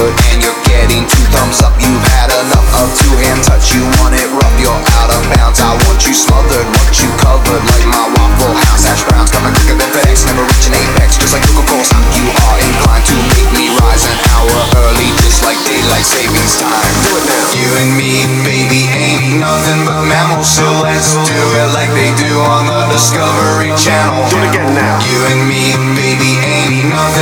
and you're getting two thumbs up. You've had enough of two hand touch. You want it rough, you're out of bounds. I want you smothered, want you covered like my waffle house hash browns. Coming quicker than FedEx, never reach an apex. Just like Coca Cola you are inclined to make me rise an hour early, just like daylight savings time. Do it now. You and me, baby, ain't nothing but mammals, so let's do it like they do on the Discovery Channel. Do it again now. You and me, baby, ain't nothing.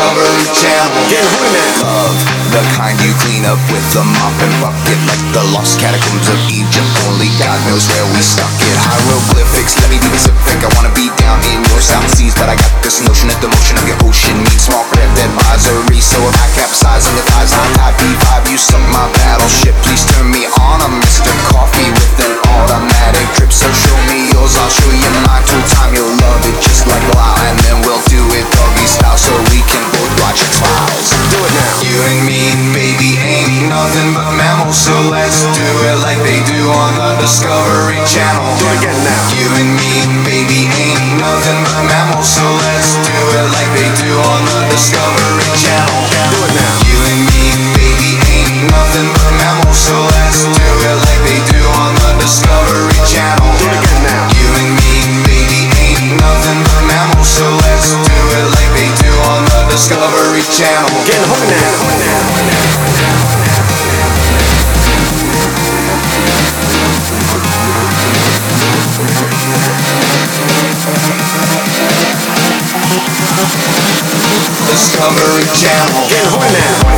Discovery Channel. Get horny now. Love, the kind you clean up with a mop and bucket like the lost catacombs of Egypt. Only God knows where we stuck it. Hieroglyphics, let me be specific. I wanna be down in your South Seas, but I got this notion that the motion of your ocean means small craft advisory. So if I capsize on your thighs, I'm happy vibe. You sunk my Discovery Channel. Get horny now. Channel. Get horny